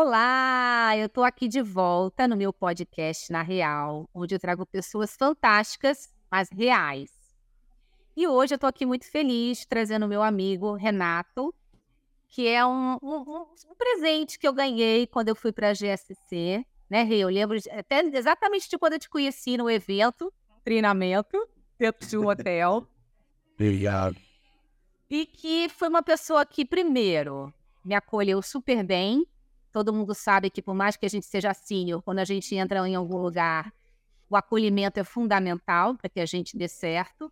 Olá, eu estou aqui de volta no meu podcast Na Real, onde eu trago pessoas fantásticas, mas reais. E hoje eu estou aqui muito feliz trazendo o meu amigo Renato, que é um, um, um presente que eu ganhei quando eu fui para a GSC, né, Rê? Eu lembro de, até exatamente de quando eu te conheci no evento, treinamento, dentro de um hotel. Obrigado. E que foi uma pessoa que, primeiro, me acolheu super bem. Todo mundo sabe que, por mais que a gente seja sênior, quando a gente entra em algum lugar, o acolhimento é fundamental para que a gente dê certo.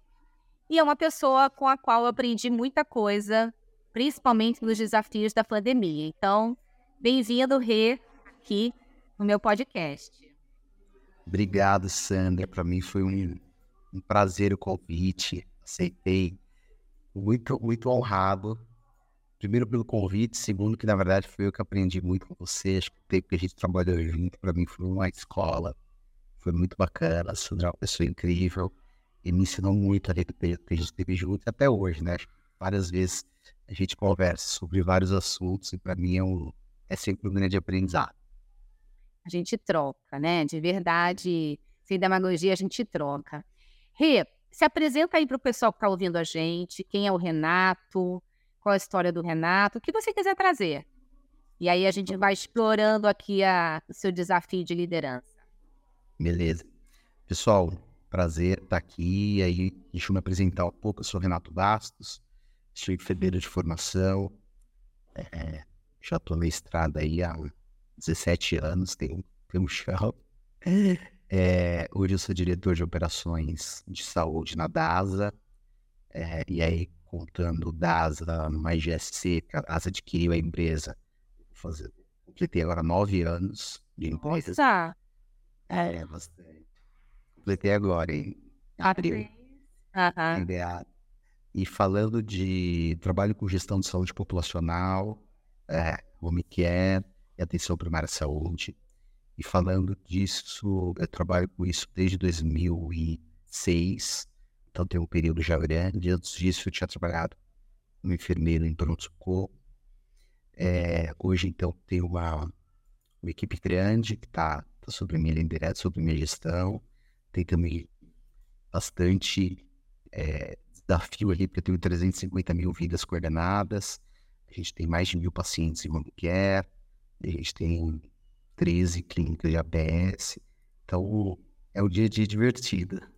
E é uma pessoa com a qual eu aprendi muita coisa, principalmente nos desafios da pandemia. Então, bem-vindo, Rê, aqui no meu podcast. Obrigado, Sandra. Para mim foi um, um prazer o convite. Aceitei. Muito, muito honrado. Primeiro pelo convite, segundo que na verdade foi eu que aprendi muito com você. Acho que o tempo que a gente trabalhou junto, para mim foi uma escola. Foi muito bacana. A Sandra é uma pessoa incrível e me ensinou muito ali que a gente teve junto até hoje, né? Várias vezes a gente conversa sobre vários assuntos e para mim é, um, é sempre um grande aprendizado a gente troca, né? De verdade, sem demagogia, a gente troca. Rê, se apresenta aí para o pessoal que está ouvindo a gente, quem é o Renato, qual a história do Renato, o que você quiser trazer. E aí a gente vai explorando aqui a, o seu desafio de liderança. Beleza. Pessoal, prazer estar tá aqui. Aí, deixa eu me apresentar um pouco. Eu sou Renato Bastos, sou enfermeiro de formação. É, já estou na estrada aí há 17 anos, tem, tem um chão. É, hoje eu sou diretor de operações de saúde na DASA. É, e aí, contando DASA mais GSC, a DASA adquiriu a empresa. Fazer, completei agora nove anos de empresa. Nossa! É, é bastante. Completei agora em abril. Uhum. E falando de trabalho com gestão de saúde populacional, é, home care, e atenção primária à saúde. E falando disso, eu trabalho com isso desde 2006, então tem um período já grande. Antes disso, eu tinha trabalhado como enfermeiro em pronto-socorro. É, hoje, então, tenho uma, uma equipe grande que está tá sobre minha liderança, sobre minha gestão. Tem também bastante é, desafio ali, porque eu tenho 350 mil vidas coordenadas. A gente tem mais de mil pacientes em home care. A gente tem 13 clínicas de ABS. Então, é um dia a dia divertido.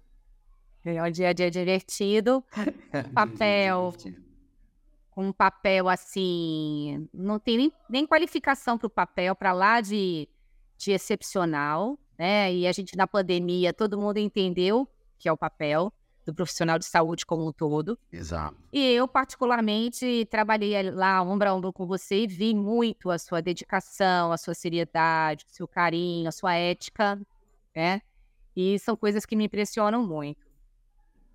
É um dia a dia divertido. Papel. Um papel assim. Não tem nem, nem qualificação para o papel, para lá de, de excepcional. Né? E a gente, na pandemia, todo mundo entendeu que é o papel do profissional de saúde como um todo. Exato. E eu, particularmente, trabalhei lá ombro a ombro com você e vi muito a sua dedicação, a sua seriedade, o seu carinho, a sua ética, né? E são coisas que me impressionam muito.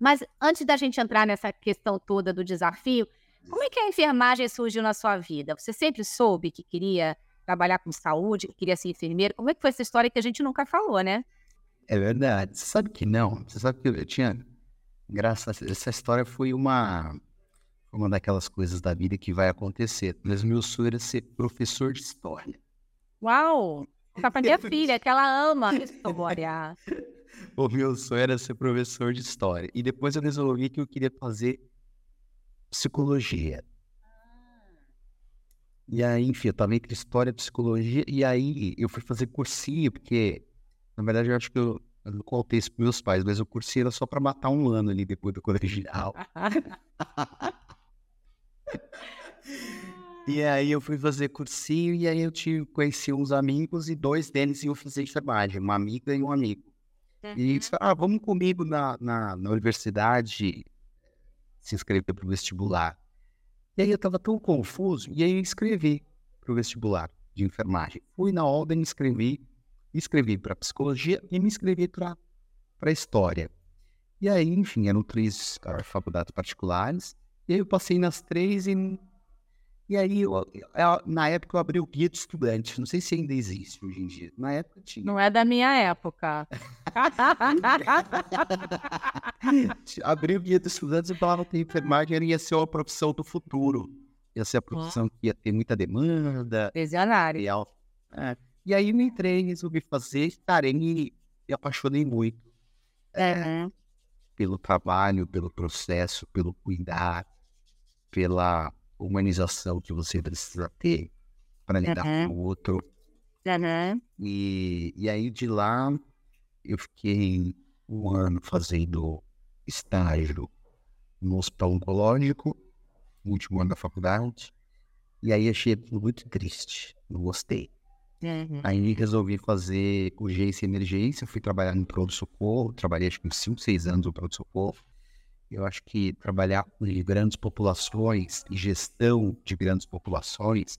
Mas antes da gente entrar nessa questão toda do desafio, como é que a enfermagem surgiu na sua vida? Você sempre soube que queria trabalhar com saúde, que queria ser enfermeiro? Como é que foi essa história que a gente nunca falou, né? É verdade. Você sabe que não. Você sabe que eu tinha Engraçado, essa história foi uma, uma daquelas coisas da vida que vai acontecer. Mas meu sonho era ser professor de história. Uau! Tá pra minha filha, que ela ama história. o meu sonho era ser professor de história. E depois eu resolvi que eu queria fazer psicologia. E aí, enfim, eu tava entre história e psicologia. E aí eu fui fazer cursinho, porque, na verdade, eu acho que eu eu não contei isso para meus pais, mas o cursinho era só para matar um ano ali depois do colegial. e aí eu fui fazer cursinho e aí eu tive, conheci uns amigos e dois deles iam fazer enfermagem, uma amiga e um amigo. Uhum. E disse, ah, vamos comigo na, na, na universidade se inscrever para o vestibular. E aí eu estava tão confuso, e aí eu escrevi para o vestibular de enfermagem. Fui na ordem, escrevi, me inscrevi para psicologia e me inscrevi para história. E aí, enfim, eram três uh, faculdades particulares. E aí eu passei nas três e. E aí, eu, eu, na época, eu abri o guia de estudante. Não sei se ainda existe hoje em dia. Na época tinha. Não é da minha época. abri o guia de estudantes e falava que a enfermagem ia ser uma profissão do futuro. Ia ser a profissão que ia ter muita demanda. Visionário. E É. E aí eu entrei, resolvi fazer, cara, e me, me apaixonei muito. É, pelo trabalho, pelo processo, pelo cuidar, pela humanização que você precisa ter para lidar Uhum. com o outro. Aham. E, e aí de lá eu fiquei um ano fazendo estágio no hospital oncológico, último ano da faculdade. E aí achei muito triste, não gostei. Uhum. Aí resolvi fazer urgência e emergência, fui trabalhar no pronto-socorro, trabalhei acho que uns 5, 6 anos no pronto-socorro. Eu acho que trabalhar com grandes populações e gestão de grandes populações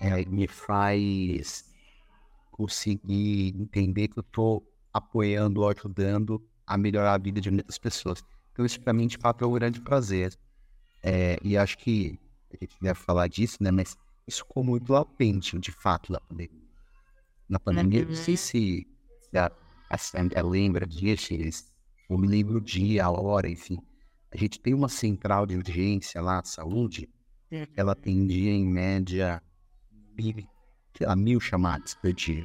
eh, me faz conseguir entender que eu estou apoiando ou ajudando a melhorar a vida de muitas pessoas. Então isso para mim de fato é um grande prazer. Eh, e acho que a gente deve falar disso, né? Mas isso ficou muito latente, de fato, na pandemia. Na pandemia, não sei se se a, a Sandra lembra disso, eles- eu me lembro o dia, a hora, enfim. A gente tem uma central de urgência lá, de saúde, ela atendia em média mil, sei lá, mil chamadas por dia.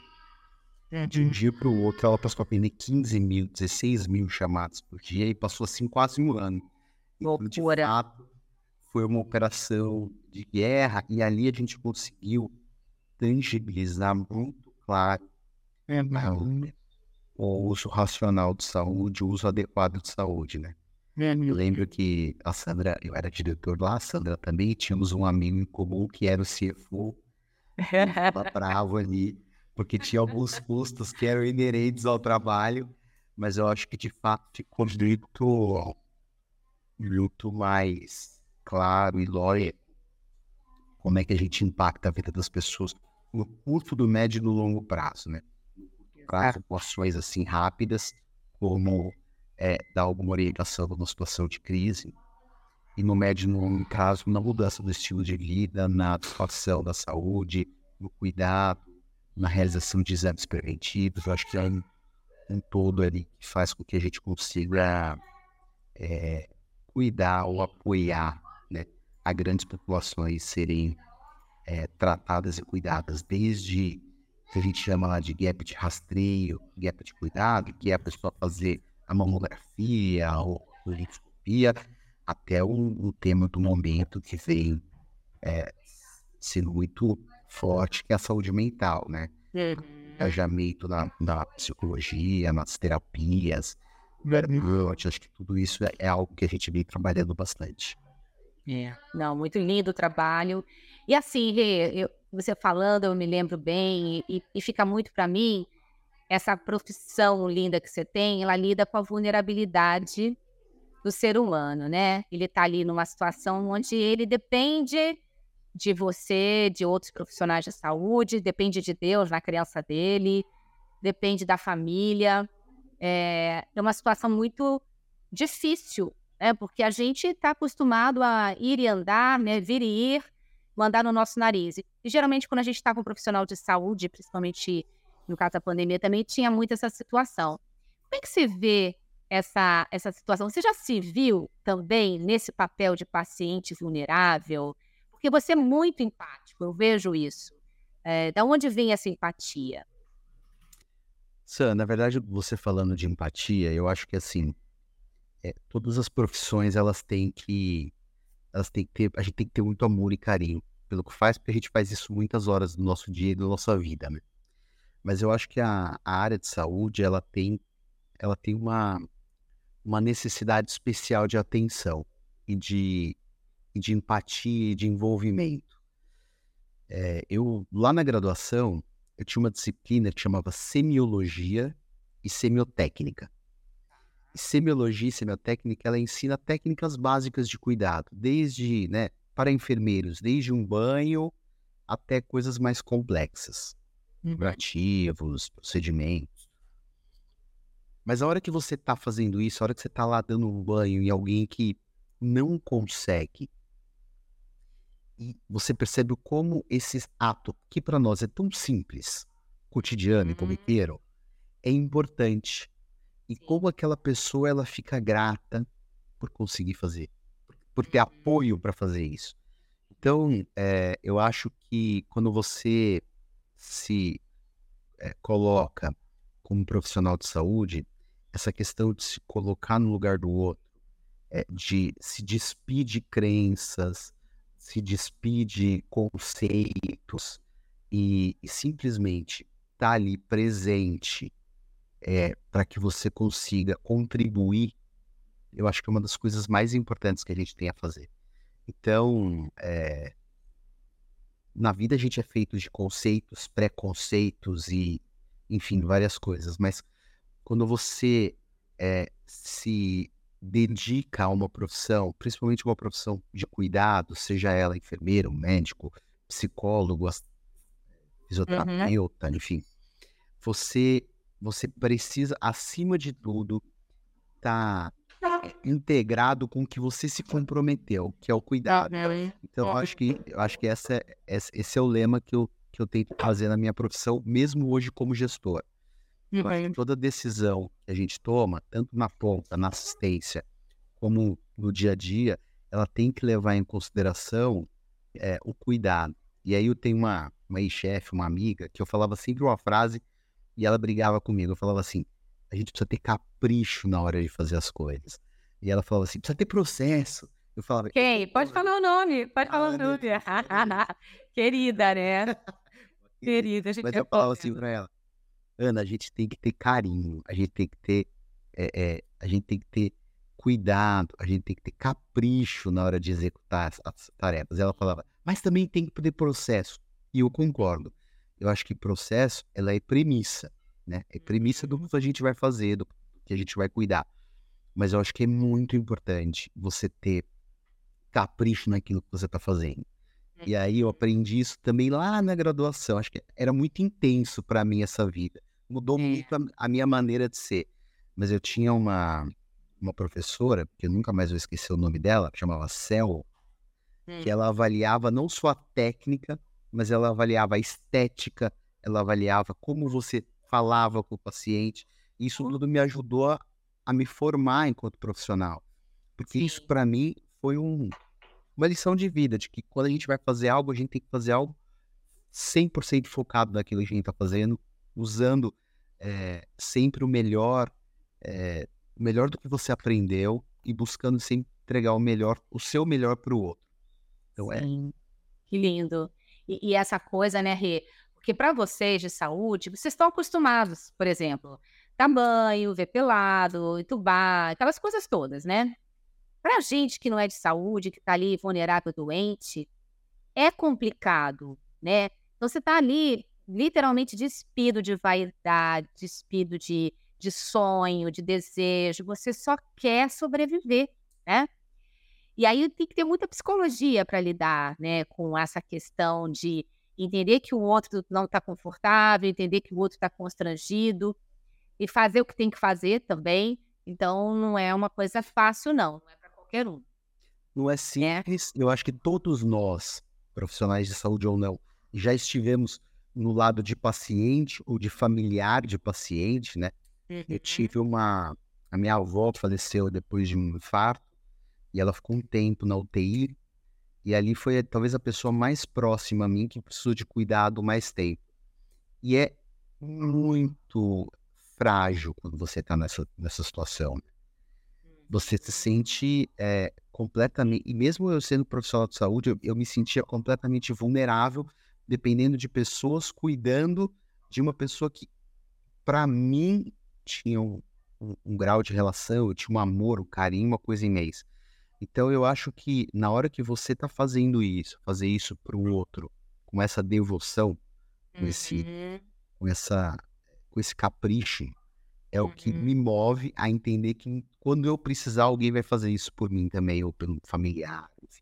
De um dia para o outro, ela passou a atender 15 mil, 16 mil chamadas por dia e passou assim quase um ano. Então, de Loucura. fato, foi uma operação de guerra e ali a gente conseguiu tangibilizar muito claro né, o uso racional de saúde, o uso adequado de saúde, né? Eu lembro que a Sandra, eu era diretor lá, a Sandra também, tínhamos um amigo em comum que era o CFO, tava bravo ali, porque tinha alguns custos que eram inerentes ao trabalho, mas eu acho que de fato ficou muito, muito mais claro e lógico como é que a gente impacta a vida das pessoas no curto, do médio e no longo prazo, né? No curto prazo, com ações assim rápidas, como é, dar alguma orientação numa situação de crise, e no médio e no longo prazo, na mudança do estilo de vida, na atuação da saúde, no cuidado, na realização de exames preventivos. Eu acho que é um, um todo ali que faz com que a gente consiga é, cuidar ou apoiar né, a grandes populações serem é, tratadas e cuidadas desde que a gente chama lá de gap de rastreio, gap de cuidado, que é a pessoa fazer a mamografia ou a endoscopia, até o, o tema do momento que vem é, sendo muito forte, que é a saúde mental, né? Engajamento na, na psicologia, nas terapias. Eu acho que tudo isso é, é algo que a gente vem trabalhando bastante. É. Não, muito lindo o trabalho. E assim, Rê, eu- você falando, eu me lembro bem, e, e fica muito para mim, essa profissão linda que você tem, ela lida com a vulnerabilidade do ser humano, né? Ele está ali numa situação onde ele depende de você, de outros profissionais de saúde, depende de Deus na criança dele, depende da família. É, é uma situação muito difícil, né? Porque a gente está acostumado a ir e andar, né? Vir e ir, mandar no nosso nariz. E geralmente quando a gente está com um profissional de saúde, principalmente no caso da pandemia, também tinha muito essa situação. Como é que você vê essa, essa situação? Você já se viu também nesse papel de paciente vulnerável? Porque você é muito empático, eu vejo isso. É, da onde vem essa empatia? Sam, na verdade, você falando de empatia, eu acho que assim, é, todas as profissões elas têm que, elas têm que ter, a gente tem que ter muito amor e carinho pelo que faz, porque a gente faz isso muitas horas do nosso dia e da nossa vida, né? Mas eu acho que a, a área de saúde ela tem, ela tem uma, uma necessidade especial de atenção e de, e de empatia e de envolvimento. É, eu lá na graduação eu tinha uma disciplina que chamava semiologia e semiotécnica. E semiologia e semiotécnica, ela ensina técnicas básicas de cuidado, desde, né, para enfermeiros, desde um banho até coisas mais complexas, curativos, procedimentos. Mas a hora que você está fazendo isso, a hora que você está lá dando um banho em alguém que não consegue, e você percebe como esse ato, que para nós é tão simples, cotidiano e Uhum. corriqueiro, é importante. E como aquela pessoa ela fica grata por conseguir fazer, por- ter apoio para fazer isso. Então, é, eu acho que quando você se é, coloca como profissional de saúde, essa questão de se colocar no lugar do outro, é, de se despir de crenças, se despir de conceitos e, e simplesmente estar tá ali presente é, para que você consiga contribuir, eu acho que é uma das coisas mais importantes que a gente tem a fazer. Então, é, na vida a gente é feito de conceitos, preconceitos e, enfim, várias coisas, mas quando você é, se dedica a uma profissão, principalmente uma profissão de cuidado, seja ela enfermeiro, médico, psicólogo, fisioterapeuta, uhum. enfim, você você precisa, acima de tudo, estar tá integrado com o que você se comprometeu, que é o cuidado. Então, eu acho que, eu acho que essa, é, esse é o lema que eu, que eu tento fazer na minha profissão, mesmo hoje como gestor. Toda decisão que a gente toma, tanto na ponta, na assistência, como no dia a dia, ela tem que levar em consideração é, o cuidado. E aí eu tenho uma, uma ex-chefe, uma amiga, que eu falava sempre uma frase e ela brigava comigo. Eu falava assim: a gente precisa ter capricho na hora de fazer as coisas. E ela falava assim: precisa ter processo. Eu falava. Quem? Pode falar o nome, pode falar o nome. Querida, né? Querida, a gente Mas eu falava assim pra ela: Ana, a gente tem que ter carinho, a gente tem que ter. É, é, a gente tem que ter cuidado, a gente tem que ter capricho na hora de executar as, as tarefas. Ela falava, mas também tem que ter processo. E eu concordo eu acho que processo, ela é premissa, né? É premissa do uhum. que a gente vai fazer, do que a gente vai cuidar. Mas eu acho que é muito importante você ter capricho naquilo que você está fazendo. E aí eu uhum. aprendi isso também lá na graduação. Acho que era muito intenso para mim essa vida. Mudou é. muito a, a, minha maneira de ser. Mas eu tinha uma, uma professora, que eu nunca mais vou esquecer o nome dela, chamava Cel, que hum. ela avaliava não só a técnica, mas ela avaliava a estética, ela avaliava como você falava com o paciente. Isso tudo me ajudou a, a me formar enquanto profissional. Porque Sim. isso, para mim, foi um, uma lição de vida, de que quando a gente vai fazer algo, a gente tem que fazer algo 100% focado naquilo que a gente está fazendo, usando é, sempre o melhor, é, o melhor do que você aprendeu e buscando sempre entregar o melhor, o seu melhor para o outro. Então é Sim. é. Que lindo. E, e essa coisa, né, Rê? Porque para vocês de saúde, vocês estão acostumados, por exemplo, dar banho, ver pelado, entubar, aquelas coisas todas, né? Para gente que não é de saúde, que está ali vulnerável, doente, é complicado, né? Então você está ali literalmente despido de vaidade, despido de, de sonho, de desejo, você só quer sobreviver, né? E aí tem que ter muita psicologia para lidar, né, com essa questão de entender que o outro não está confortável, entender que o outro está constrangido e fazer o que tem que fazer também. Então não é uma coisa fácil, não, não é para qualquer um. Não é, é. simples. É. Eu acho que todos nós, profissionais de saúde ou não, já estivemos no lado de paciente ou de familiar de paciente, né? Uhum. Eu tive uma. A minha avó faleceu depois de um infarto e ela ficou um tempo na UTI. E ali foi talvez a pessoa mais próxima a mim que precisou de cuidado mais tempo. E é muito frágil quando você está nessa, nessa situação. Você se sente é, completamente. E mesmo eu sendo profissional de saúde, eu, eu me sentia completamente vulnerável, dependendo de pessoas cuidando de uma pessoa que, para mim, tinha um, um, um, grau de relação, eu tinha um amor, um carinho, uma coisa imensa. Então eu acho que na hora que você está fazendo isso, fazer isso para o outro, com essa devoção, com esse, uhum. com essa, com esse capricho, é o que me uhum. move a entender que quando eu precisar alguém vai fazer isso por mim também ou pelo familiar. Enfim.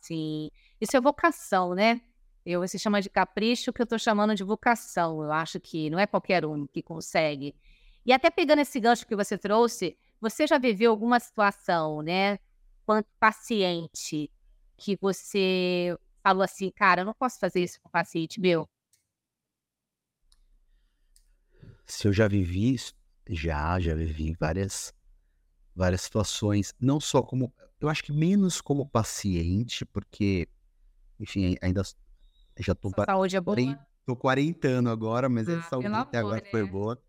Sim, isso é vocação, né? Eu se chama de capricho que eu estou chamando de vocação. Eu acho que não é qualquer um que consegue. E até pegando esse gancho que você trouxe, você já viveu alguma situação, né? quanto paciente que você falou assim, cara, eu não posso fazer isso com o paciente meu? Se eu já vivi já, já vivi várias, várias situações, não só como, eu acho que menos como paciente, porque, enfim, ainda já estou... saúde é boa? tô 40 anos agora, mas Ah, essa saúde até agora amor, foi né? boa.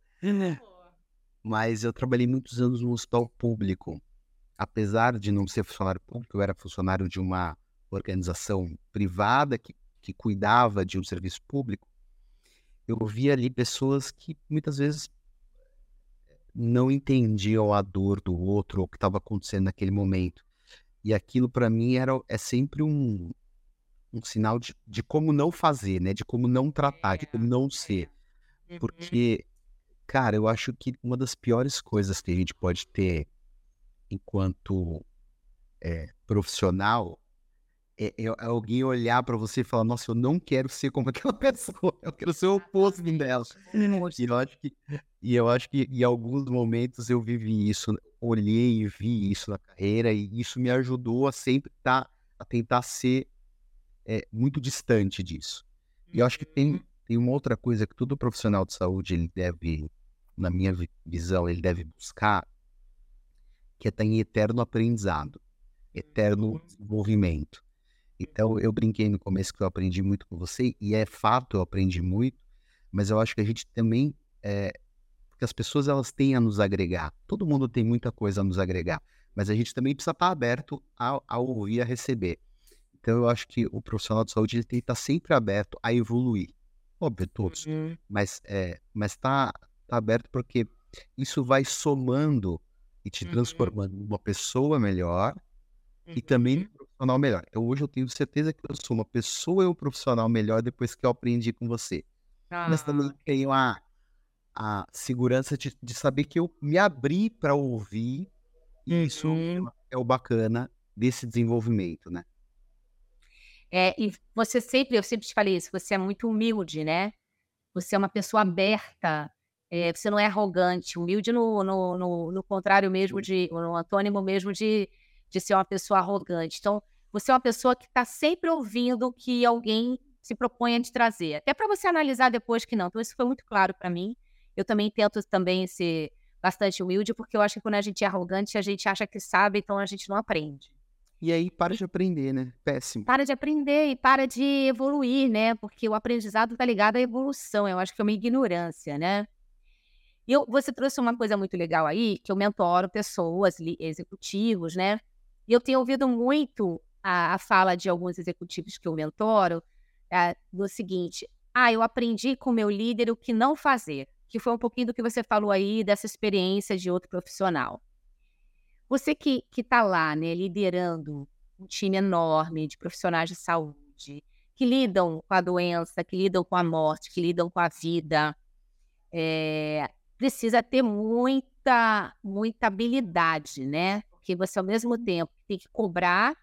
Mas eu trabalhei muitos anos no hospital público. Apesar de não ser funcionário público, eu era funcionário de uma organização privada que, que cuidava de um serviço público. Eu via ali pessoas que muitas vezes não entendiam a dor do outro ou o que estava acontecendo naquele momento. E aquilo para mim era é sempre um, um sinal de, de como não fazer, né? De como não tratar, de como não ser. Uhum. Porque, cara, eu acho que uma das piores coisas que a gente pode ter enquanto é, profissional é, é alguém olhar para você e falar: Nossa, eu não quero ser como aquela pessoa, eu quero ser o oposto dela. E eu acho que, e eu acho que em alguns momentos eu vivi isso, olhei e vi isso na carreira, e isso me ajudou a sempre tá, a tentar ser é, muito distante disso. E eu acho que tem, tem uma outra coisa que todo profissional de saúde ele deve, na minha vi- visão, ele deve buscar, que é estar em eterno aprendizado, eterno desenvolvimento. Então, eu brinquei no começo que eu aprendi muito com você, e é fato, eu aprendi muito, mas eu acho que a gente também, é, porque as pessoas elas têm a nos agregar, todo mundo tem muita coisa a nos agregar, mas a gente também precisa estar aberto a, a ouvir, a receber. Então, eu acho que o profissional de saúde ele tem que estar sempre aberto a evoluir. Óbvio, todos, Uhum. mas é, mas tá, tá aberto porque isso vai somando e te Uhum. transformando numa pessoa melhor e também Uhum. Profissional melhor. Então, hoje eu tenho certeza que eu sou uma pessoa e um profissional melhor depois que eu aprendi com você. Mas também Ah, tenho a, a segurança de, de saber que eu me abri para ouvir e isso Uhum. é o bacana desse desenvolvimento, né? É, e você sempre, eu sempre te falei isso, você é muito humilde, né? Você é uma pessoa aberta, eh, você não é arrogante, humilde no, no, no, no contrário mesmo de, no antônimo mesmo de, de ser uma pessoa arrogante. Então, você é uma pessoa que está sempre ouvindo o que alguém se propõe a te trazer, até para você analisar depois que não. Então, isso foi muito claro para mim. Eu também tento também ser bastante humilde, porque eu acho que quando a gente é arrogante, a gente acha que sabe, então a gente não aprende. E aí para de aprender, né? Péssimo. Para de aprender e para de evoluir, né? Porque o aprendizado está ligado à evolução, eu acho que é uma ignorância, né? E eu, você trouxe uma coisa muito legal aí, que eu mentoro pessoas, executivos, né? E eu tenho ouvido muito a, a fala de alguns executivos que eu mentoro, é, do seguinte: ah, eu aprendi com meu líder o que não fazer, que foi um pouquinho do que você falou aí, dessa experiência de outro profissional. Você que está lá, né, liderando um time enorme de profissionais de saúde, que lidam com a doença, que lidam com a morte, que lidam com a vida, eh, precisa ter muita, muita habilidade, né? Porque você, ao mesmo tempo, tem que cobrar,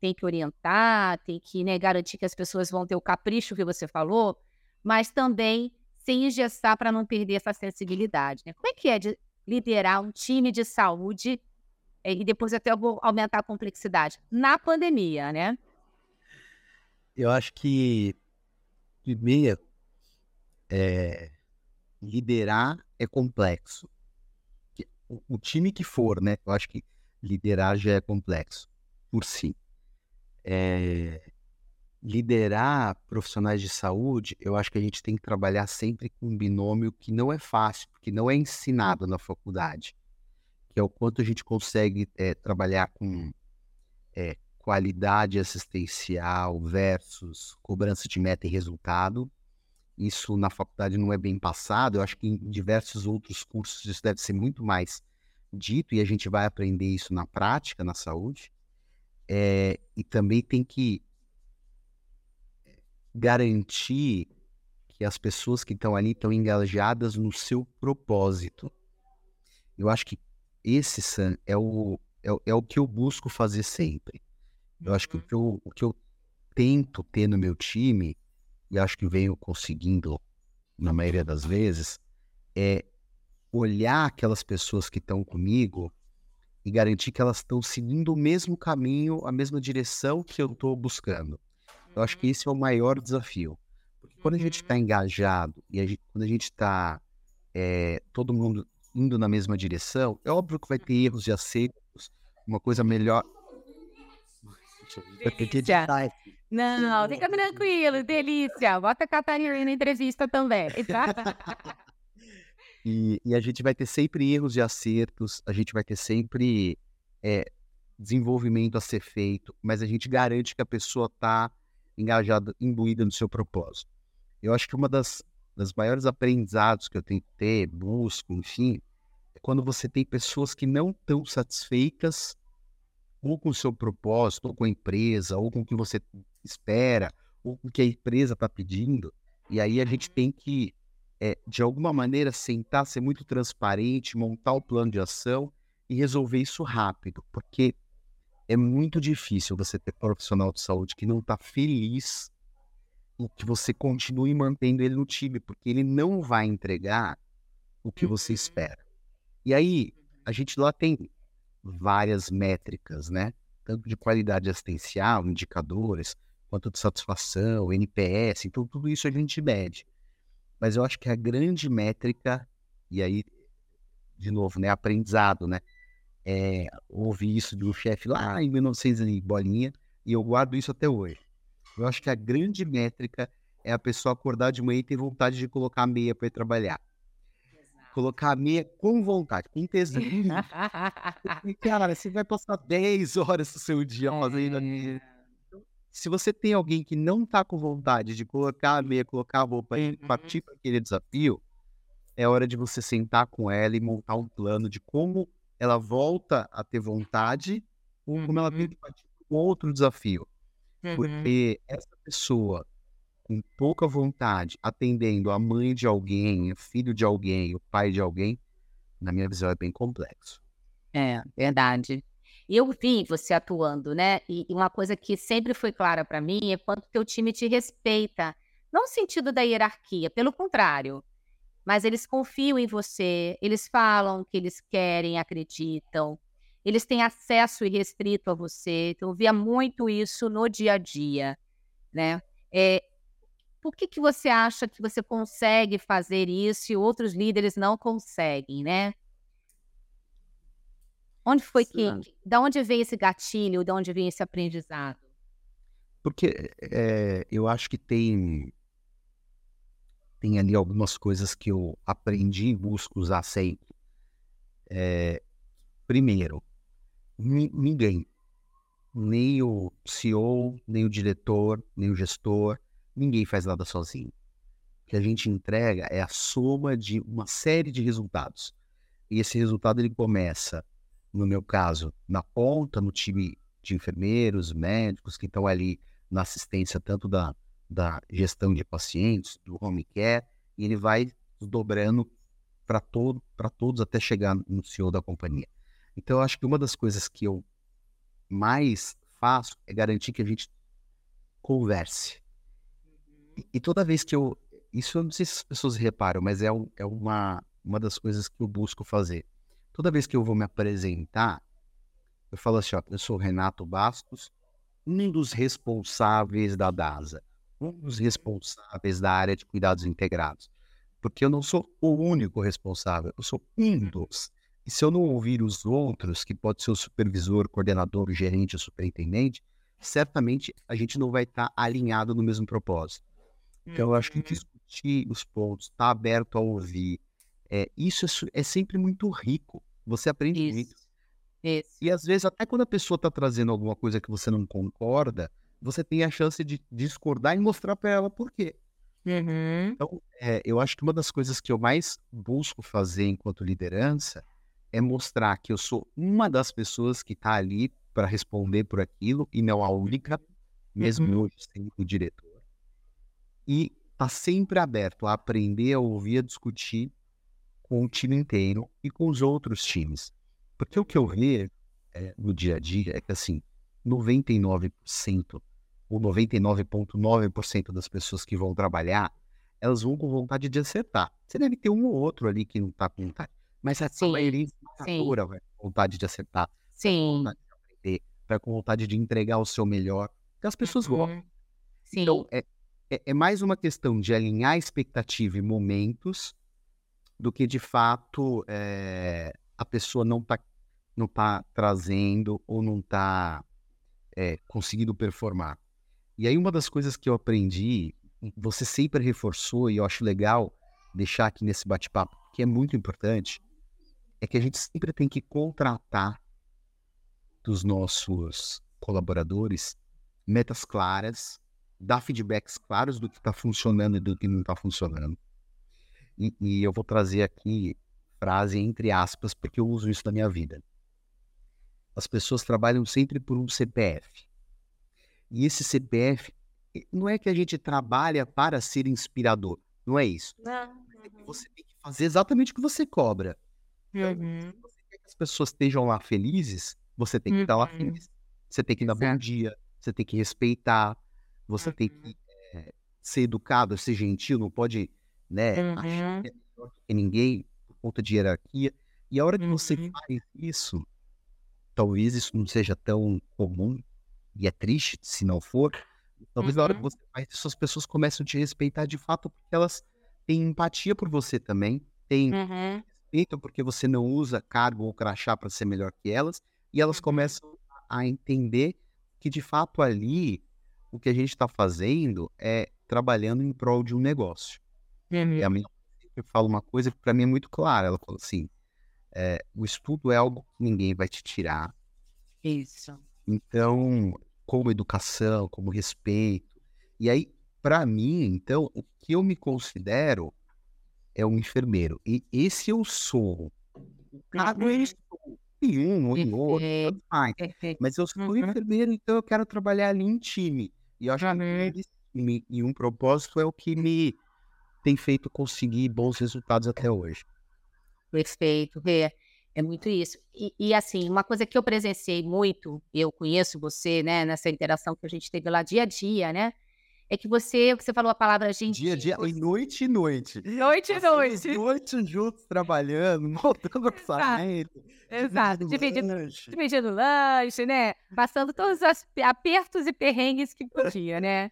tem que orientar, tem que né, garantir que as pessoas vão ter o capricho que você falou, mas também se engessar para não perder essa sensibilidade. Né? Como é que é de liderar um time de saúde eh, e depois até eu vou aumentar a complexidade. Na pandemia, né? Eu acho que primeiro é, liderar é complexo. O, o time que for, né? Eu acho que liderar já é complexo por si. É, liderar profissionais de saúde, eu acho que a gente tem que trabalhar sempre com um binômio que não é fácil, porque não é ensinado na faculdade, que é o quanto a gente consegue é, trabalhar com é, qualidade assistencial versus cobrança de meta e resultado. Isso na faculdade não é bem passado, eu acho que em diversos outros cursos isso deve ser muito mais dito e a gente vai aprender isso na prática, na saúde. É, e também tem que garantir que as pessoas que estão ali estão engajadas no seu propósito. Eu acho que esse, Sam, é o, é, é o que eu busco fazer sempre. Eu acho que o que eu, o que eu tento ter no meu time, e acho que venho conseguindo na maioria das vezes, é olhar aquelas pessoas que estão comigo e garantir que elas estão seguindo o mesmo caminho, a mesma direção que eu estou buscando. Eu acho que esse é o maior desafio. Porque quando a gente está engajado e a gente- quando a gente está todo mundo indo na mesma direção, é óbvio que vai ter erros e acertos, uma coisa melhor. Esse- Não, fica tranquilo, delícia. Bota a Catarina na entrevista também. e, e, a gente vai ter sempre erros e acertos, a gente vai ter sempre é, desenvolvimento a ser feito, mas a gente garante que a pessoa está engajada, imbuída no seu propósito. Eu acho que uma das, das maiores aprendizados que eu tenho que ter, busco, enfim, é quando você tem pessoas que não estão satisfeitas ou com o seu propósito, ou com a empresa, ou com o que você espera, ou com o que a empresa está pedindo. E aí a gente tem que, é, de alguma maneira, sentar, ser muito transparente, montar o plano de ação e resolver isso rápido, porque é muito difícil você ter profissional de saúde que não está feliz e que você continue mantendo ele no time, porque ele não vai entregar o que você uhum. espera. E aí, a gente lá tem várias métricas, né? Tanto de qualidade assistencial, indicadores, quanto de satisfação, NPS, então tudo isso a gente mede. Mas eu acho que a grande métrica, e aí, de novo, né, aprendizado, né? É, ouvi isso do chefe lá em 1900 e bolinha, e eu guardo isso até hoje. Eu acho que a grande métrica é a pessoa acordar de manhã e ter vontade de colocar a meia para ir trabalhar colocar a meia com vontade, com tesão. e, cara, você vai passar 10 horas do seu dia fazendo é... Se você tem alguém que não tá com vontade de colocar a meia, colocar a roupa e uhum. partir para aquele desafio, é hora de você sentar com ela e montar um plano de como ela volta a ter vontade ou como ela tem uhum. que partir para outro desafio. Uhum. Porque essa pessoa com pouca vontade, atendendo a mãe de alguém, o filho de alguém, o pai de alguém, na minha visão é bem complexo. É, verdade. Eu vi você atuando, né? E uma coisa que sempre foi clara para mim é quanto teu time te respeita. Não no sentido da hierarquia, pelo contrário. Mas eles confiam em você, eles falam o que eles querem, acreditam. Eles têm acesso irrestrito a você. Então, eu via muito isso no dia a dia, né? É, por que, que você acha que você consegue fazer isso e outros líderes não conseguem, né? Onde foi Sim. que. Da onde veio esse gatilho? Da onde veio esse aprendizado? Porque é, eu acho que tem. Tem ali algumas coisas que eu aprendi e busco usar sempre. É, primeiro, ninguém, nem o CEO, nem o diretor, nem o gestor, Ninguém faz nada sozinho. O que a gente entrega é a soma de uma série de resultados. E esse resultado ele começa, no meu caso, na ponta, no time de enfermeiros, médicos que estão ali na assistência tanto da, da gestão de pacientes, do home care, e ele vai dobrando para todo, todos até chegar no CEO da companhia. Então, eu acho que uma das coisas que eu mais faço é garantir que a gente converse. E, toda vez que eu. Isso eu não sei se as pessoas reparam, mas é, é uma, uma das coisas que eu busco fazer. Toda vez que eu vou me apresentar, eu falo assim: ó, eu sou Renato Bastos, um dos responsáveis da DASA, um dos responsáveis da área de cuidados integrados. Porque eu não sou o único responsável, eu sou um dos. E se eu não ouvir os outros, que pode ser o supervisor, coordenador, o gerente, o superintendente, certamente a gente não vai estar alinhado no mesmo propósito. Então, eu acho que uhum. discutir os pontos, estar tá aberto a ouvir, é, isso é, é, sempre muito rico. Você aprende isso. muito. Isso. E às vezes, até quando a pessoa está trazendo alguma coisa que você não concorda, você tem a chance de discordar e mostrar para ela por quê. Uhum. Então, é, eu acho que uma das coisas que eu mais busco fazer enquanto liderança é mostrar que eu sou uma das pessoas que está ali para responder por aquilo e não a única, mesmo uhum. hoje sendo o diretor e está sempre aberto a aprender, a ouvir, a discutir com o time inteiro e com os outros times. Porque o que eu vejo é, no dia a dia é que, assim, 99% ou 99,9% das pessoas que vão trabalhar, elas vão com vontade de acertar. Você deve ter um ou outro ali que não está com vontade. Mas a sim, maioria esmagadora vai com vontade de acertar. Sim. Vai com vontade de aprender, vai com vontade de entregar o seu melhor. Porque as pessoas uhum. gostam. Sim. Então, é, é, é mais uma questão de alinhar expectativa e momentos do que de fato é, a pessoa não está não tá trazendo ou não está é, conseguindo performar. E aí uma das coisas que eu aprendi, você sempre reforçou, e eu acho legal deixar aqui nesse bate-papo, que é muito importante, é que a gente sempre tem que contratar dos nossos colaboradores metas claras, dar feedbacks claros do que está funcionando e do que não está funcionando. E, e, eu vou trazer aqui frase entre aspas, porque eu uso isso na minha vida. As pessoas trabalham sempre por um CPF. E esse CPF não é que a gente trabalha para ser inspirador, não é isso. Não. É você tem que fazer exatamente o que você cobra. Então, uhum. Se você quer que as pessoas estejam lá felizes, você tem que uhum. estar lá uhum. feliz. Você tem que dar bom dia, você tem que respeitar, você uhum. tem que é, ser educado, ser gentil, não pode né, que é melhor que ninguém por conta de hierarquia. E a hora que você uhum. faz isso, talvez isso não seja tão comum, e é triste se não for, talvez na hora que você faz isso, as pessoas começam a te respeitar de fato, porque elas têm empatia por você também, têm respeito porque você não usa cargo ou crachá para ser melhor que elas, e elas começam a entender que de fato ali o que a gente está fazendo é trabalhando em prol de um negócio. Uhum. E a minha eu falo uma coisa que para mim é muito clara. Ela falou assim: é, o estudo é algo que ninguém vai te tirar. Isso. Então, como educação, como respeito. E aí, para mim, então, o que eu me considero é um enfermeiro. E esse eu sou. O cargo é em um ou em outro, Mas eu sou uhum. enfermeiro, então eu quero trabalhar ali em time. E eu acho que e um propósito é o que me tem feito conseguir bons resultados até hoje. Perfeito, Rê. É muito isso. E, e, assim, uma coisa que eu presenciei muito, eu conheço você, né, nessa interação que a gente teve lá dia a dia, né? é que você, você falou a palavra gente. Dia, dia, e noite e noite. Noite e noite. Noite juntos trabalhando, montando orçamento. Exato. Dividindo, lanche. dividindo lanche, né? Passando todos os apertos e perrengues que podia, né?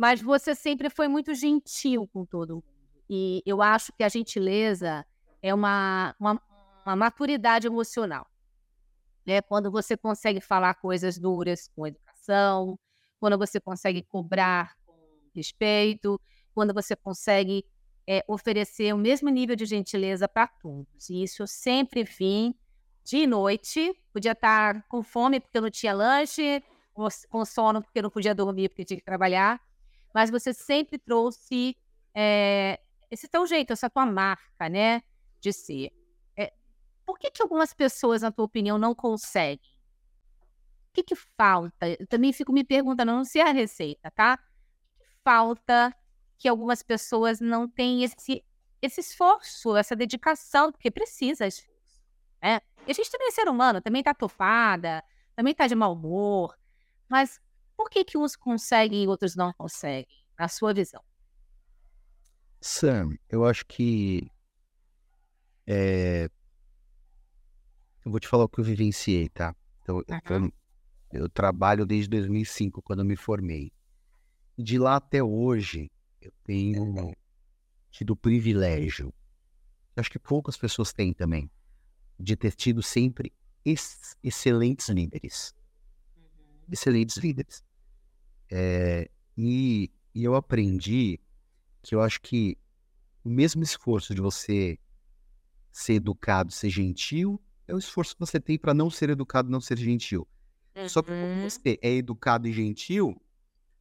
Mas você sempre foi muito gentil com todo mundo. E eu acho que a gentileza é uma, uma, uma maturidade emocional. Né? Quando você consegue falar coisas duras com educação, quando você consegue cobrar com respeito, quando você consegue é, oferecer o mesmo nível de gentileza para todos. E isso eu sempre vi de noite, podia estar com fome porque não tinha lanche, com sono porque não podia dormir porque tinha que trabalhar, mas você sempre trouxe é, esse teu jeito, essa tua marca, né, de ser. É, por que, que algumas pessoas, na tua opinião, não conseguem? O que, que falta? Eu também fico me perguntando, não sei a receita, tá? O que falta que algumas pessoas não têm esse, esse esforço, essa dedicação, porque precisa esforço, né? E a gente também é ser humano, também tá topada, também tá de mau humor, mas por que que uns conseguem e outros não conseguem, na sua visão? Sam, eu acho que é... eu vou te falar o que eu vivenciei, tá? Então, uhum. Eu trabalho desde 2005, quando eu me formei. De lá até hoje, eu tenho tido o privilégio, acho que poucas pessoas têm também, de ter tido sempre ex excelentes líderes. Uhum. Excelentes líderes. É, e, e eu aprendi que eu acho que o mesmo esforço de você ser educado, ser gentil, é o esforço que você tem para não ser educado, não ser gentil. Uhum. Só que quando você é educado e gentil,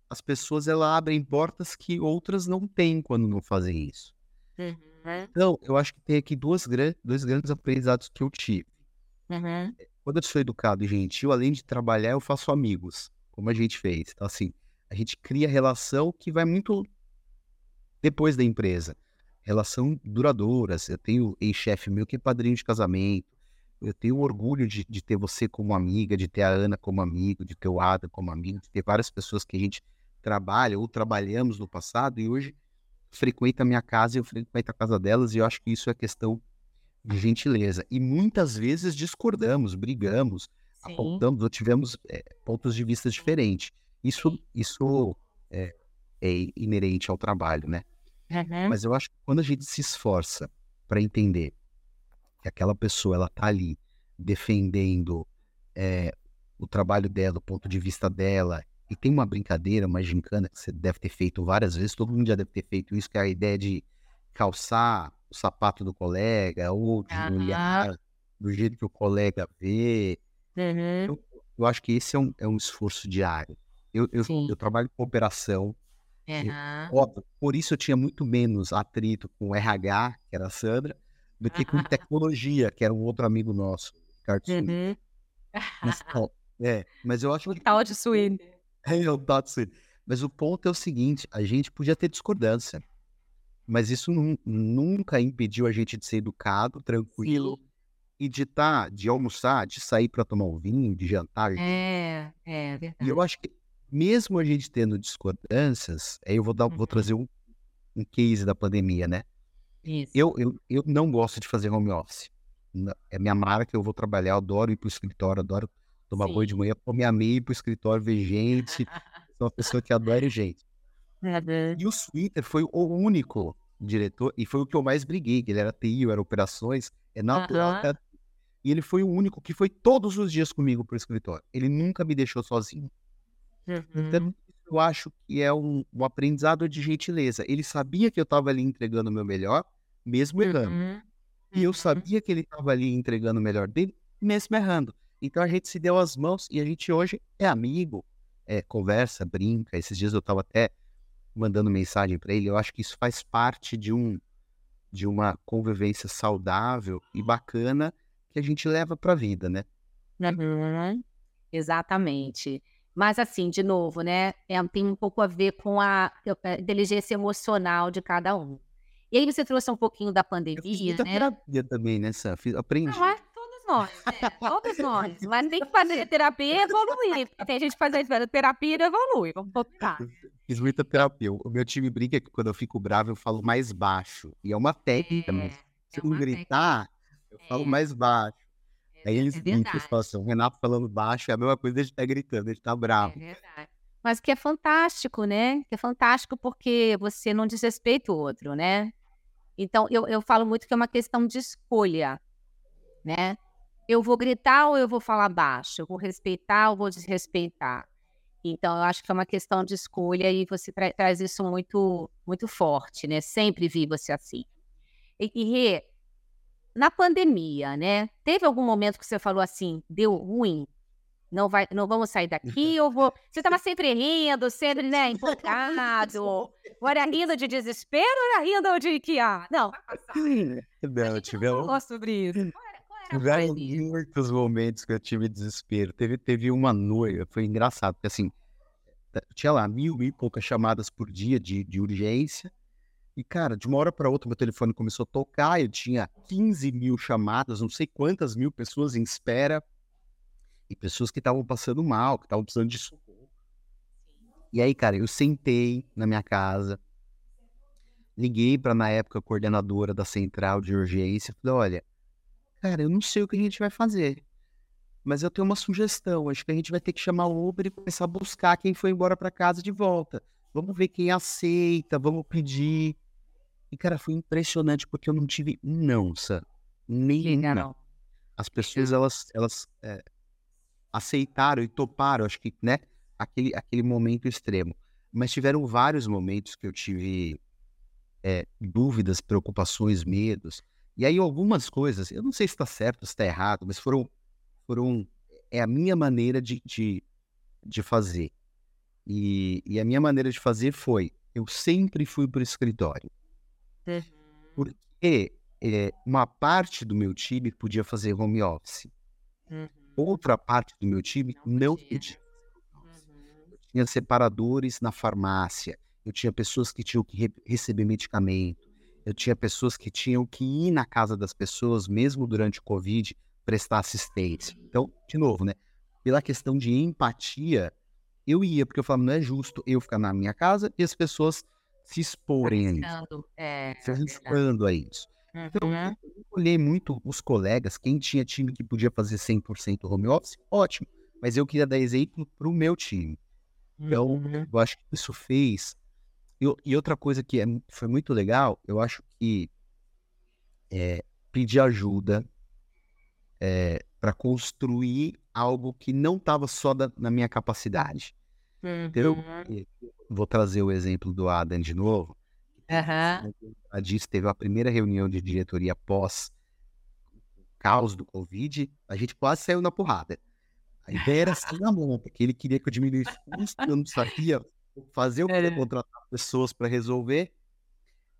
as pessoas elas abrem portas que outras não têm quando não fazem isso. Uhum. Então, eu acho que tem aqui duas, dois grandes aprendizados que eu tive. Uhum. Quando eu sou educado e gentil, além de trabalhar, eu faço amigos, como a gente fez. Então, assim, a gente cria relação que vai muito depois da empresa. Relação duradoura. Eu tenho ex-chefe meu que é padrinho de casamento eu tenho orgulho de, de, ter você como amiga, de ter a Ana como amigo, de ter o Ada como amigo, de ter várias pessoas que a gente trabalha ou trabalhamos no passado e hoje frequenta a minha casa e eu frequento a casa delas e eu acho que isso é questão de gentileza. E muitas vezes discordamos, brigamos, Sim. apontamos ou tivemos é, pontos de vista diferentes. Isso, isso é, é, inerente ao trabalho, né? Uhum. Mas eu acho que quando a gente se esforça para entender que aquela pessoa ela tá ali defendendo é, o trabalho dela, o ponto de vista dela, e tem uma brincadeira, uma gincana que você deve ter feito várias vezes, todo mundo já deve ter feito isso, que é a ideia de calçar o sapato do colega, ou de Aham. olhar do jeito que o colega vê. Uhum. Eu, eu acho que esse é um, é um esforço diário. Eu, eu, eu trabalho com operação, Aham. óbvio, por isso eu tinha muito menos atrito com o RH, que era a Sandra, do que com tecnologia, que era um outro amigo nosso, Ricardo. Uhum. Mas, ó, é, mas eu acho O que tal de é o Tatsu. Mas o ponto é o seguinte: a gente podia ter discordância, mas isso nun- nunca impediu a gente de ser educado, tranquilo Sim. E de estar, de almoçar, de sair para tomar um vinho, de jantar. É, é E verdade. eu acho que mesmo a gente tendo discordâncias, aí eu vou dar, vou Uhum. trazer um, um case da pandemia, né? Isso. Eu, eu, eu não gosto de fazer home office. É minha marca, eu vou trabalhar, eu adoro ir pro escritório, adoro tomar banho de Sim. manhã, comer a meia, ir pro escritório, ver gente. Sou uma pessoa que adora gente. E o Twitter foi o único diretor, e foi o que eu mais briguei, que ele era TI, eu era operações, é natural. E ele foi o único que foi todos os dias comigo pro escritório. Ele nunca me deixou sozinho. Então, Uhum. eu acho que é um, um aprendizado de gentileza. Ele sabia que eu estava ali entregando o meu melhor, mesmo errando. Uhum. E eu Uhum. sabia que ele estava ali entregando o melhor dele, mesmo errando. Então a gente se deu as mãos e a gente hoje é amigo, é, conversa, brinca. Esses dias eu estava até mandando mensagem para ele. Eu acho que isso faz parte de um de uma convivência saudável e bacana que a gente leva para a vida, né? Uhum. Exatamente. Mas assim, de novo, né, é tem um pouco a ver com a a inteligência emocional de cada um. E aí você trouxe um pouquinho da Eu fiz pandemia, muita né. terapia também, né, Sam? Aprendi. Ah, mas todos nós, né, todos nós. Mas tem que fazer terapia e evoluir, porque tem gente fazendo terapia e não evolui, vamos botar. Fiz muita terapia. O meu time brinca que quando eu fico bravo eu falo mais baixo. E é uma técnica, mas se é não uma gritar, eu falo É. mais baixo. Aí eles é brincam, eles verdade. falam assim, o Renato falando baixo é a mesma coisa de estar gritando, de estar É bravo. verdade. Mas que é fantástico, né, que é fantástico porque você não desrespeita o outro, né. Então eu eu falo muito que é uma questão de escolha, né. Eu vou gritar ou eu vou falar baixo? Eu vou respeitar ou vou desrespeitar? Então eu acho que é uma questão de escolha e você tra traz isso muito muito forte, né, sempre vi você assim. E e Rê, na pandemia, né, teve algum momento que você falou assim: "Deu ruim? Não vai não vamos sair daqui, eu vou" você estava sempre rindo, sempre, né, empolgado. Era rindo de desespero ou era rindo de que: "Ah, não, vai passar"? Não, gente tive, não sobre isso. Qual era qual era a tiveram muitos momentos que eu tive desespero. Teve, teve uma noite, foi engraçado, porque assim, t- tinha lá mil, mil e poucas chamadas por dia de, de urgência. E, cara, de uma hora para outra, meu telefone começou a tocar. Eu tinha 15 mil chamadas, não sei quantas mil pessoas em espera. E pessoas que estavam passando mal, que estavam precisando de socorro. E aí, cara, eu sentei na minha casa, liguei para, na época, a coordenadora da central de urgência. Falei: olha, cara, eu não sei o que a gente vai fazer. Mas eu tenho uma sugestão. Acho que a gente vai ter que chamar o Uber e começar a buscar quem foi embora para casa de volta. Vamos ver quem aceita, vamos pedir. E, cara, foi impressionante porque eu não tive não, Sam. Nenhum não. As pessoas, elas, elas é, aceitaram e toparam, acho que, né? Aquele, aquele momento extremo. Mas tiveram vários momentos que eu tive é, dúvidas, preocupações, medos. E aí algumas coisas, eu não sei se está certo, se está errado, mas foram, foram é a minha maneira de, de, de fazer. E, e a minha maneira de fazer foi, eu sempre fui para o escritório. Uhum. Porque é, uma parte do meu time podia fazer home office. Uhum. Outra parte do meu time Não não podia. podia. Uhum. tinha separadores na farmácia, eu tinha pessoas que tinham que re- receber medicamento, eu tinha pessoas que tinham que ir na casa das pessoas, mesmo durante o Covid, prestar assistência. Então, de novo, né? Pela questão de empatia, eu ia, porque eu falava, não é justo eu ficar na minha casa e as pessoas se exporem a isso. É, se verdade. arriscando a isso. Então, Uhum. eu olhei muito os colegas, quem tinha time que podia fazer 100% home office, ótimo. Mas eu queria dar exemplo para o meu time. Então, Uhum. eu acho que isso fez. E, o- e outra coisa que é foi muito legal, eu acho que é, pedir ajuda para construir algo que não estava só da- na minha capacidade. Então, Uhum. vou trazer o exemplo do Adam de novo. Aham. A disso teve a primeira reunião de diretoria pós o caos do Covid, a gente quase saiu na porrada. A ideia era sair na mão, porque ele queria que eu diminuísse o custo, eu não sabia fazer o que É. contratar pessoas para resolver.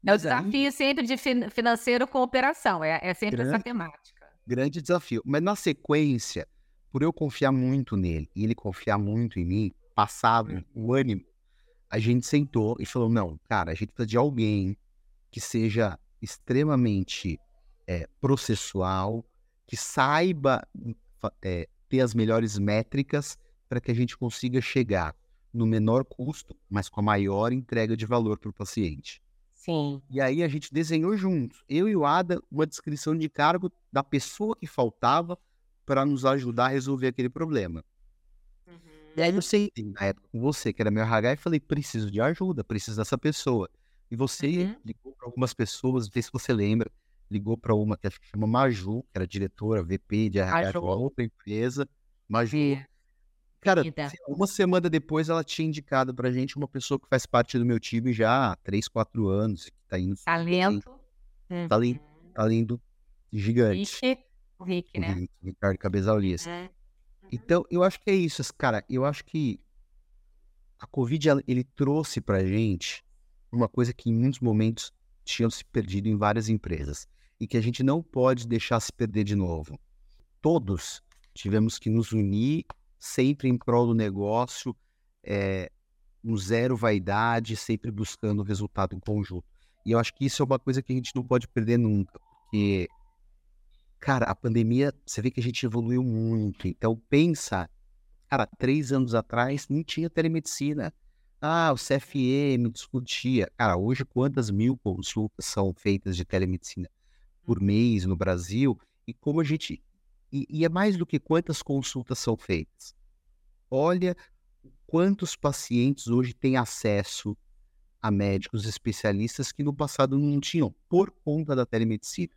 É o Mas aí- desafio sempre de fin financeiro com operação, é é sempre essa Grande. temática. grande desafio. Mas na sequência, por eu confiar muito nele e ele confiar muito em mim, passado o ânimo, a gente sentou e falou: não, cara, a gente precisa de alguém que seja extremamente eh, processual, que saiba eh, ter as melhores métricas para que a gente consiga chegar no menor custo, mas com a maior entrega de valor para o paciente. Sim. E aí a gente desenhou juntos, eu e o Ada, uma descrição de cargo da pessoa que faltava para nos ajudar a resolver aquele problema. E aí eu sentei na época com você, que era meu RH, e falei, preciso de ajuda, preciso dessa pessoa. E você Uhum. ligou para algumas pessoas, não sei se você lembra, ligou para uma que acho que chama Maju, que era diretora, VP de RH de uma outra empresa. Maju. Vi. Cara, uma semana depois ela tinha indicado pra gente uma pessoa que faz parte do meu time já há 3, 4 anos, que tá indo Talento. Talento. tá gigante. Rick. O Rick, o né? Rick- Ricardo Cabezaulis. É. Então, eu acho que é isso, cara. Eu acho que a Covid ele trouxe pra gente uma coisa que em muitos momentos tinham se perdido em várias empresas e que a gente não pode deixar se perder de novo. Todos tivemos que nos unir sempre em prol do negócio, é, um zero vaidade, sempre buscando o resultado em conjunto. E eu acho que isso é uma coisa que a gente não pode perder nunca, porque Cara, a pandemia, você vê que a gente evoluiu muito. Então, pensa, cara, três anos atrás não tinha telemedicina. Ah, o CFM discutia. Cara, hoje quantas mil consultas são feitas de telemedicina por mês no Brasil? E como a gente. E, e é mais do que quantas consultas são feitas. Olha quantos pacientes hoje têm acesso a médicos especialistas que no passado não tinham, por conta da telemedicina.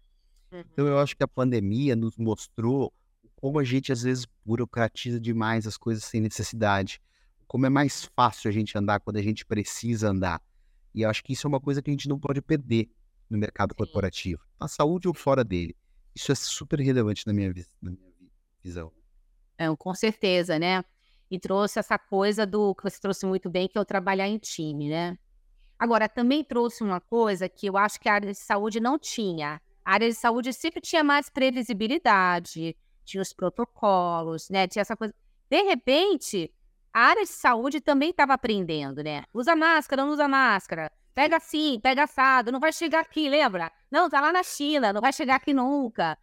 Então eu acho que a pandemia nos mostrou como a gente às vezes burocratiza demais as coisas sem necessidade. Como é mais fácil a gente andar quando a gente precisa andar. E eu acho que isso é uma coisa que a gente não pode perder no mercado Sim. corporativo. Na saúde ou fora dele. Isso é super relevante na minha, na minha vi- visão. É, com certeza, né? E trouxe essa coisa do que você trouxe muito bem, que é o trabalhar em time, né? Agora, também trouxe uma coisa que eu acho que a área de saúde não tinha. A área de saúde sempre tinha mais previsibilidade, tinha os protocolos, né? Tinha essa coisa. De repente, a área de saúde também estava aprendendo, né? Usa máscara, não usa máscara. Pega assim, pega assado, não vai chegar aqui, lembra? Não, tá lá na China, não vai chegar aqui nunca.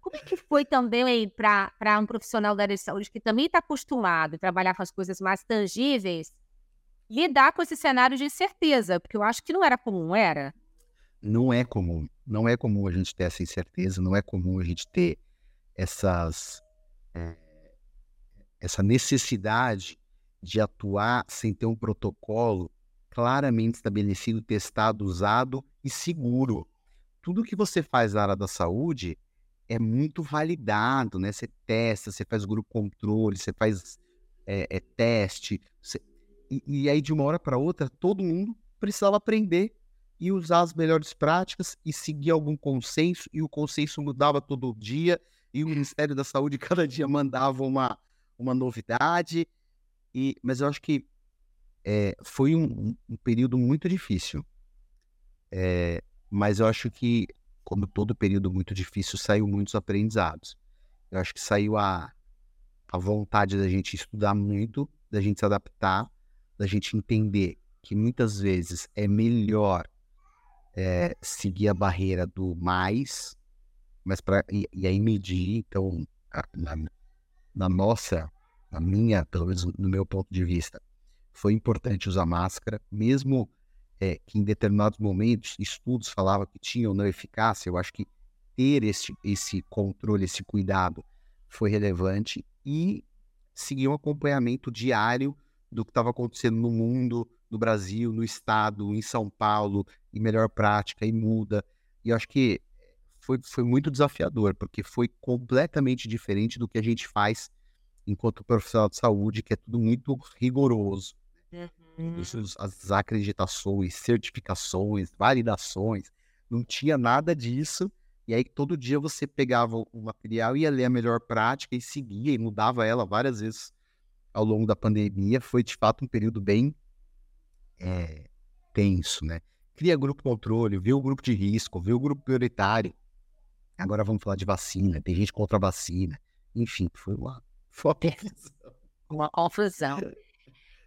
Como é que foi também para um profissional da área de saúde que também está acostumado a trabalhar com as coisas mais tangíveis, lidar com esse cenário de incerteza? Porque eu acho que não era comum, era? Não é comum. Não é comum a gente ter essa incerteza, não é comum a gente ter essas. eh, essa necessidade de atuar sem ter um protocolo claramente estabelecido, testado, usado e seguro. Tudo que você faz na área da saúde é muito validado, né? Você testa, você faz grupo controle, você faz é, é, teste. você- E, e aí, de uma hora para outra, todo mundo precisava aprender e usar as melhores práticas e seguir algum consenso, e o consenso mudava todo dia, e o Ministério da Saúde cada dia mandava uma, uma novidade. E, mas eu acho que é, foi um, um- um período muito difícil. É, mas eu acho que, como todo período muito difícil, saiu muitos aprendizados. Eu acho que saiu a, a vontade da gente estudar muito, da gente se adaptar, da gente entender que muitas vezes é melhor é, seguir a barreira do mais, mas para e, e aí medir. Então, a- na, na nossa, na minha, pelo menos no meu ponto de vista, foi importante usar máscara, mesmo é, que em determinados momentos estudos falavam que tinha ou não eficácia. Eu acho que ter esse, esse controle, esse cuidado foi relevante e seguir um acompanhamento diário do que estava acontecendo no mundo, no Brasil, no estado, em São Paulo, e melhor prática, e muda. E eu acho que foi, foi muito desafiador, porque foi completamente diferente do que a gente faz enquanto profissional de saúde, que é tudo muito rigoroso. Uhum. As acreditações, certificações, validações, não tinha nada disso. E aí todo dia você pegava o material, ia ler a melhor prática e seguia e mudava ela várias vezes ao longo da pandemia. Foi de fato um período bem é, tenso, né? Cria grupo controle, vê o grupo de risco, vê o grupo prioritário. Agora vamos falar de vacina, tem gente contra a vacina. Enfim, foi uma, foi uma confusão. Uma confusão.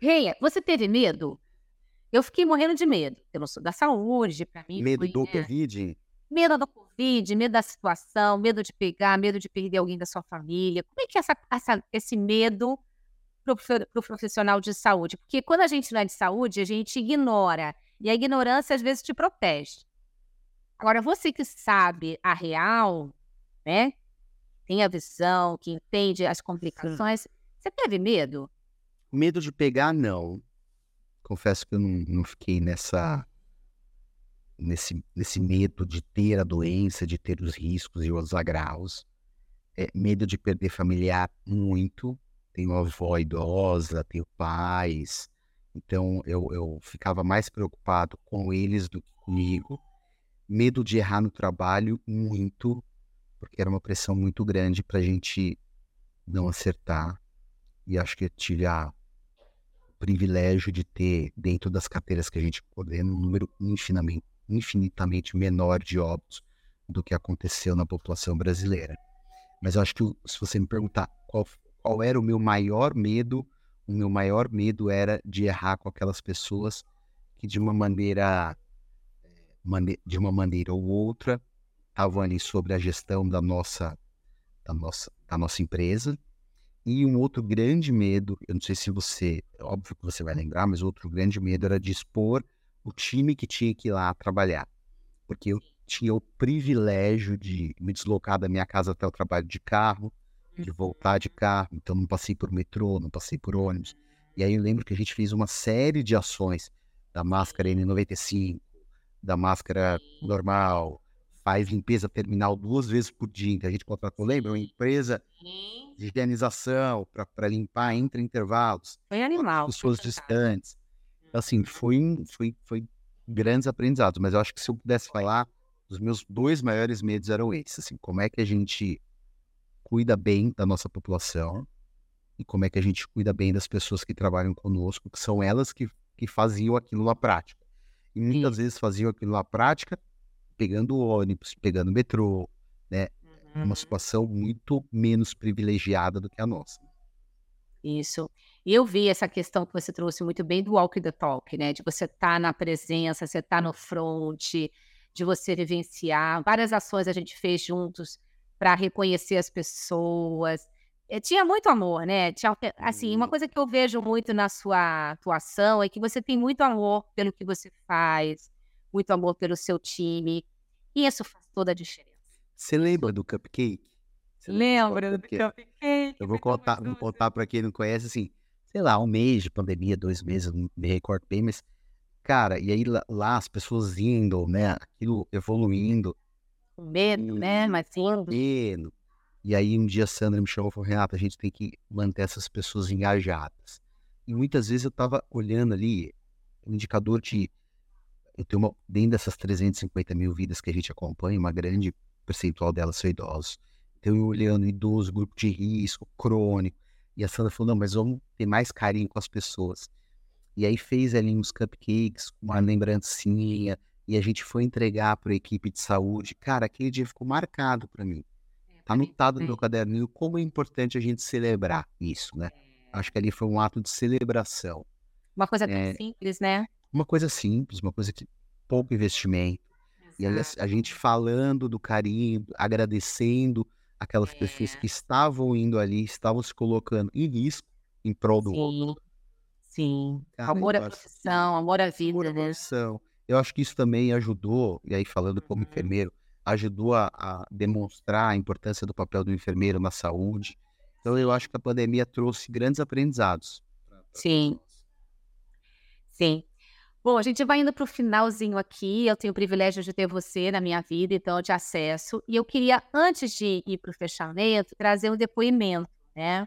Reia, você teve medo? Eu fiquei morrendo de medo. Eu não sou da saúde, para mim. Medo foi, do né? Covid? Medo do Covid, medo da situação, medo de pegar, medo de perder alguém da sua família. Como é que é essa, essa, esse medo para o profissional de saúde? Porque quando a gente não é de saúde, a gente ignora. E a ignorância às vezes te protege. Agora, você que sabe a real, né? Tem a visão, que entende as complicações. Você teve medo? Medo de pegar, não. Confesso que eu não, não fiquei nessa nesse, nesse medo de ter a doença, de ter os riscos e os agraus. É, medo de perder familiar, muito. Tenho avó idosa, tenho pais. Então eu, eu ficava mais preocupado com eles do que comigo. Medo de errar no trabalho, muito, porque era uma pressão muito grande para a gente não acertar. E acho que eu tive a, privilégio de ter, dentro das carteiras que a gente coordena, um número infinitamente, infinitamente menor de óbitos do que aconteceu na população brasileira. Mas eu acho que se você me perguntar qual, qual era o meu maior medo, o meu maior medo era de errar com aquelas pessoas que de uma maneira, eh, de uma maneira ou outra estavam ali sobre a gestão da nossa, da nossa, da nossa empresa. E um outro grande medo, eu não sei se você, é óbvio que você vai lembrar, mas outro grande medo era de expor o time que tinha que ir lá trabalhar. Porque eu tinha o privilégio de me deslocar da minha casa até o trabalho de carro, de voltar de carro, então não passei por metrô, não passei por ônibus. E aí eu lembro que a gente fez uma série de ações da máscara N95, da máscara normal, faz limpeza terminal duas vezes por dia. Então a gente contratou, lembra? Uma empresa de higienização para limpar entre intervalos. Foi animal. Pessoas distantes. Então, assim, foi, foi, foi grandes aprendizados, mas eu acho que se eu pudesse falar, os meus dois maiores medos eram esses, assim, como é que a gente cuida bem da nossa população e como é que a gente cuida bem das pessoas que trabalham conosco, que são elas que, que faziam aquilo na prática. E muitas Sim. vezes faziam aquilo na prática pegando ônibus, pegando metrô, né? Uhum. Uma situação muito menos privilegiada do que a nossa. Isso. E eu vi essa questão que você trouxe muito bem do walk the talk, né? De você estar tá na presença, você estar tá no front, de você vivenciar. Várias ações a gente fez juntos para reconhecer as pessoas. Eh, tinha muito amor, né? Tinha, assim, uma coisa que eu vejo muito na sua atuação é que você tem muito amor pelo que você faz, muito amor pelo seu time. E isso faz toda a diferença. Você lembra do cupcake? Lembra do cupcake? Eu vou contar, vou contar para quem não conhece, assim, sei lá, um mês de pandemia, dois meses, não me recordo bem, mas, cara, e aí lá, lá as pessoas indo, né, aquilo evoluindo. Com medo, né, mas indo. Medo. E aí um dia a Sandra me chamou e falou, Renata, a gente tem que manter essas pessoas engajadas. E muitas vezes eu tava olhando ali, um indicador de, eu tenho uma, dentro dessas 350 mil vidas que a gente acompanha, uma grande percentual delas são idosos. Então eu olhando idoso, grupo de risco, crônico, e a Sandra falou, não, mas vamos ter mais carinho com as pessoas. E aí fez ali uns cupcakes, uma lembrancinha, e a gente foi entregar para a equipe de saúde. Cara, aquele dia ficou marcado para mim. É, tá anotado no meu caderninho como é importante a gente celebrar isso, né? É. Acho que ali foi um ato de celebração. Uma coisa é, simples, né? Uma coisa simples, uma coisa que pouco investimento. Exato. E a, a gente falando do carinho, agradecendo aquelas é. pessoas que estavam indo ali, estavam se colocando em risco em prol do Sim. outro. Sim, Cara, amor à profissão, amor à vida, amor à né? profissão. Eu acho que isso também ajudou, e aí falando como uhum. enfermeiro, ajudou a, a, demonstrar a importância do papel do enfermeiro na saúde. Então eu acho que a pandemia trouxe grandes aprendizados. Sim. Sim. Bom, a gente vai indo para o finalzinho aqui. Eu tenho o privilégio de ter você na minha vida, então eu te acesso. E eu queria, antes de ir para o fechamento, trazer um depoimento, né?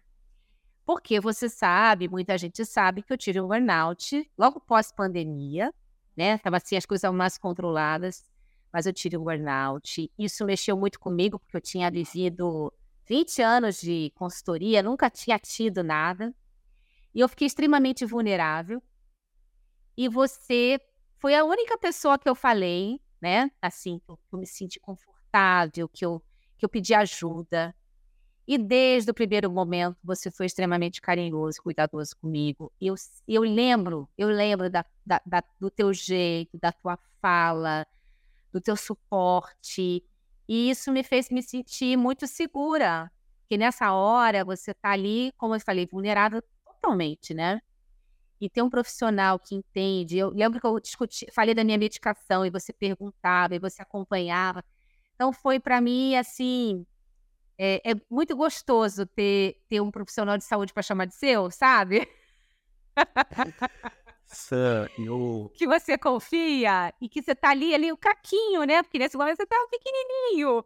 Porque você sabe, muita gente sabe que eu tive um burnout logo pós-pandemia, né? Tava assim, as coisas mais controladas, mas eu tive um burnout. Isso mexeu muito comigo, porque eu tinha vivido 20 anos de consultoria, nunca tinha tido nada. E eu fiquei extremamente vulnerável. E você foi a única pessoa que eu falei, né? Assim, que eu me senti confortável, que eu, que eu pedi ajuda. E desde o primeiro momento você foi extremamente carinhoso, cuidadoso comigo. Eu, eu lembro, eu lembro da, da, da, do teu jeito, da tua fala, do teu suporte. E isso me fez me sentir muito segura. Que nessa hora você está ali, como eu falei, vulnerável totalmente, né? E ter um profissional que entende. Eu lembro que eu discuti, falei da minha medicação e você perguntava e você acompanhava. Então foi para mim assim é, é muito gostoso ter, ter um profissional de saúde para chamar de seu, sabe? Sam, eu... Que você confia e que você tá ali, ali o caquinho, né? Porque nesse momento você tá um pequenininho.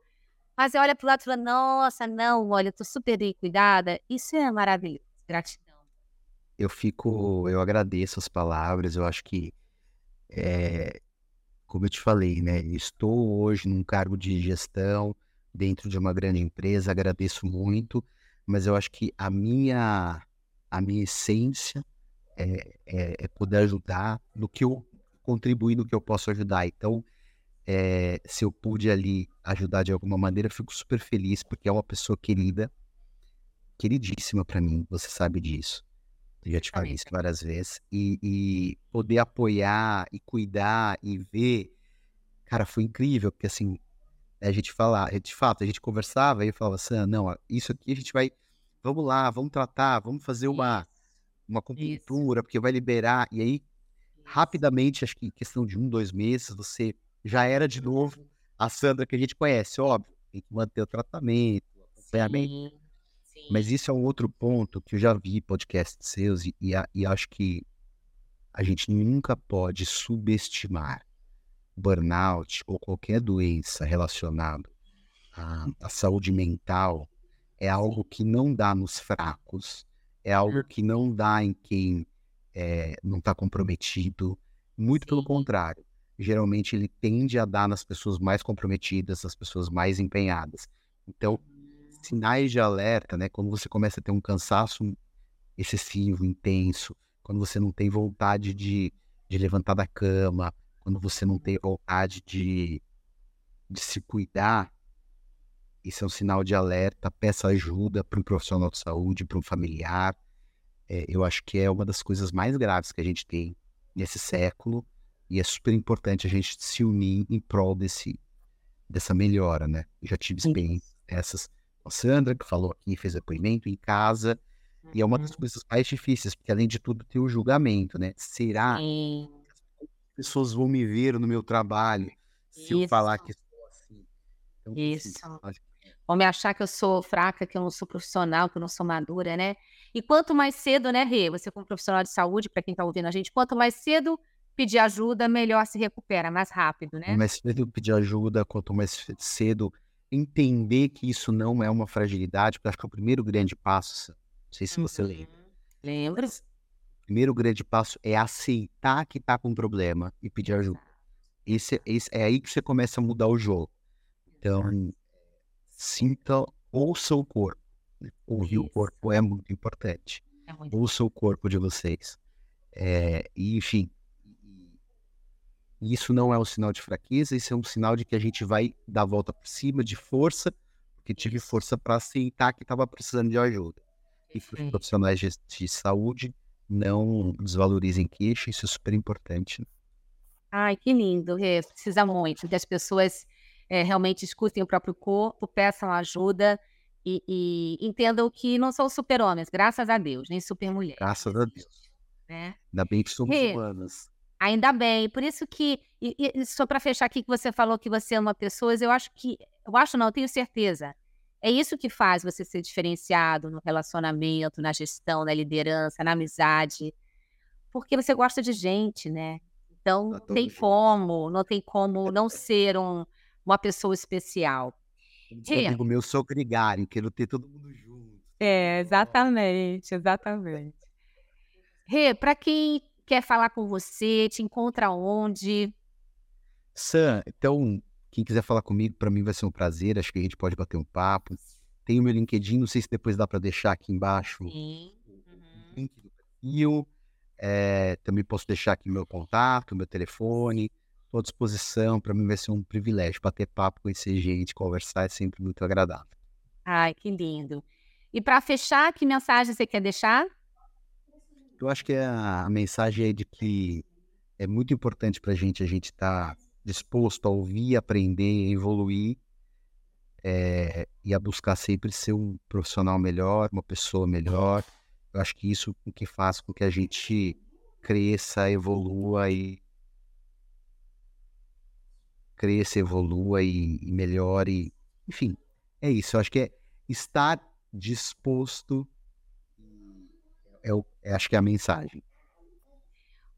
Mas você olha pro lado e fala, nossa, não, olha, eu tô super bem cuidada. Isso é maravilhoso. Gratidão. Eu fico, eu agradeço as palavras, eu acho que, é, como eu te falei, né? Estou hoje num cargo de gestão, dentro de uma grande empresa, agradeço muito, mas eu acho que a minha, a minha essência é, é, é poder ajudar no que eu contribuir no que eu posso ajudar. Então, é, se eu pude ali ajudar de alguma maneira, eu fico super feliz, porque é uma pessoa querida, queridíssima para mim, você sabe disso. Eu já te falei isso várias vezes. E, e, poder apoiar e cuidar e ver, cara, foi incrível, porque assim, a gente falar, de fato, a gente conversava e eu falava assim, não, isso aqui a gente vai, vamos lá, vamos tratar, vamos fazer uma, uma acupuntura, porque vai liberar, e aí, rapidamente, acho que em questão de um, dois meses, você já era de novo a Sandra que a gente conhece, óbvio, tem que manter o tratamento, o acompanhamento, sim, sim. mas isso é um outro ponto que eu já vi podcasts seus e, e, e acho que a gente nunca pode subestimar burnout ou qualquer doença relacionada à, à saúde mental é algo que não dá nos fracos, é algo que não dá em quem é, não está comprometido. Muito pelo contrário. Geralmente ele tende a dar nas pessoas mais comprometidas, nas pessoas mais empenhadas. Então, sinais de alerta, né? Quando você começa a ter um cansaço excessivo, intenso, quando você não tem vontade de, de levantar da cama, quando você não tem vontade de, de se cuidar, isso é um sinal de alerta. Peça ajuda para um profissional de saúde, para um familiar. É, eu acho que é uma das coisas mais graves que a gente tem nesse século e é super importante a gente se unir em prol desse, dessa melhora, né? Eu já tive experiências essas com a Sandra, que falou aqui, fez depoimento em casa, e é uma das uhum. coisas mais difíceis, porque além de tudo tem o julgamento, né? Será Sim pessoas vão me ver no meu trabalho se Isso. eu falar que sou assim. Então, Isso. Assim, vão me achar que eu sou fraca, que eu não sou profissional, que eu não sou madura, né? E quanto mais cedo, né, Rê? Você como profissional de saúde, para quem está ouvindo a gente, quanto mais cedo pedir ajuda, melhor se recupera, mais rápido, né? Quanto mais cedo pedir ajuda, quanto mais cedo entender que isso não é uma fragilidade, porque acho que é o primeiro grande passo, não sei se você uhum. lembra. Lembro primeiro grande passo é aceitar que está com um problema e pedir ajuda. Esse, esse, é aí que você começa a mudar o jogo. Então, sinta, ouça o corpo. Ouvir Isso. o corpo é muito importante. É muito ouça o corpo de vocês. É, e, enfim, isso não é um sinal de fraqueza, isso é um sinal de que a gente vai dar a volta por cima de força, porque tive força para aceitar que estava precisando de ajuda. E para os profissionais de, de saúde, não desvalorizem queixa, isso é super importante. Né? Ai, que lindo, Rê. Precisa muito que as pessoas é, realmente escutem o próprio corpo, peçam ajuda e, e entendam que não são super-homens, graças a Deus, nem super-mulheres. Graças a Deus. Né? Ainda bem que somos Rê, humanas. Ainda bem. Por isso que, e, e só para fechar aqui, que você falou que você ama pessoas, eu acho que, eu acho não, eu tenho certeza é isso que faz você ser diferenciado no relacionamento, na gestão, na liderança, na amizade. Porque você gosta de gente, né? Então, não tem como, não tem como não ser um, uma pessoa especial. Um amigo meu, sou gregário, quero ter todo mundo junto. É, exatamente, exatamente. Rê, para quem quer falar com você, te encontra onde? Sam, então, quem quiser falar comigo, para mim vai ser um prazer. Acho que a gente pode bater um papo. Tem o meu LinkedIn, não sei se depois dá para deixar aqui embaixo Sim. o link do perfil. É, também posso deixar aqui meu contato, meu telefone. Estou à disposição. Para mim vai ser um privilégio bater papo, conhecer gente, conversar é sempre muito agradável. Ai, que lindo. E para fechar, que mensagem você quer deixar? Eu acho que a, a mensagem é de que é muito importante para a gente a gente estar tá disposto a ouvir, aprender, evoluir é, e a buscar sempre ser um profissional melhor, uma pessoa melhor. Eu acho que isso é o que faz com que a gente cresça, evolua e cresça, evolua e, e melhore. Enfim, é isso. Eu acho que é estar disposto. É, é, acho que é a mensagem.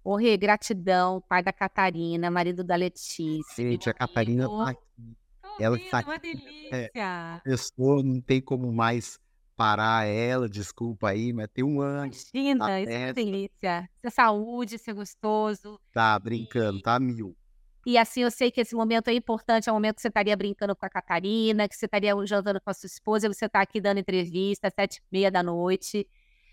Ô, Rê, gratidão, pai da Catarina, marido da Letícia. Gente, a Catarina tá aqui. Ela tá aqui. Uma delícia. É, pessoa não tem como mais parar ela, desculpa aí, mas tem um ano. Imagina, tá isso é uma delícia. Ser saúde, ser gostoso. Tá brincando, e... tá mil. E assim, eu sei que esse momento é importante, é o momento que você estaria brincando com a Catarina, que você estaria jantando com a sua esposa, e você está aqui dando entrevista às sete e meia da noite.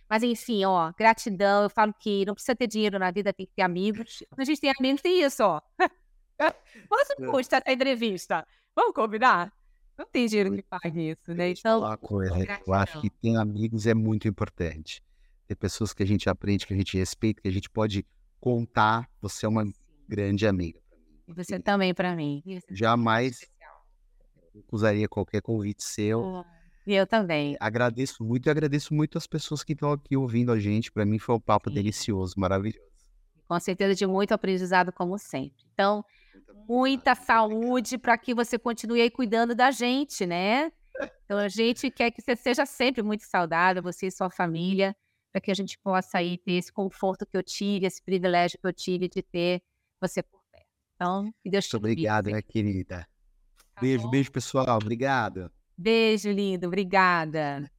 Mas enfim, ó, gratidão. Eu falo que não precisa ter dinheiro na vida, tem que ter amigos. A gente tem amigos, tem isso, ó. Quanto é. custa essa entrevista? Vamos combinar? Não tem dinheiro que pague isso, né? Então, uma coisa, eu acho que ter amigos é muito importante. Ter pessoas que a gente aprende, que a gente respeita, que a gente pode contar. Você é uma grande amiga. E você também para mim. Jamais usaria qualquer convite seu. Oh. E eu também. Agradeço muito e agradeço muito as pessoas que estão aqui ouvindo a gente. Para mim foi um papo Sim. delicioso, maravilhoso. Com certeza de muito aprendizado, como sempre. Então, muita saúde para que você continue aí cuidando da gente, né? Então, a gente quer que você seja sempre muito saudável, você e sua família, para que a gente possa aí ter esse conforto que eu tive, esse privilégio que eu tive de ter você por perto. Então, que Deus te Muito obrigado, minha querida. Tá beijo, bom? beijo, pessoal. Obrigado. Beijo, lindo. Obrigada.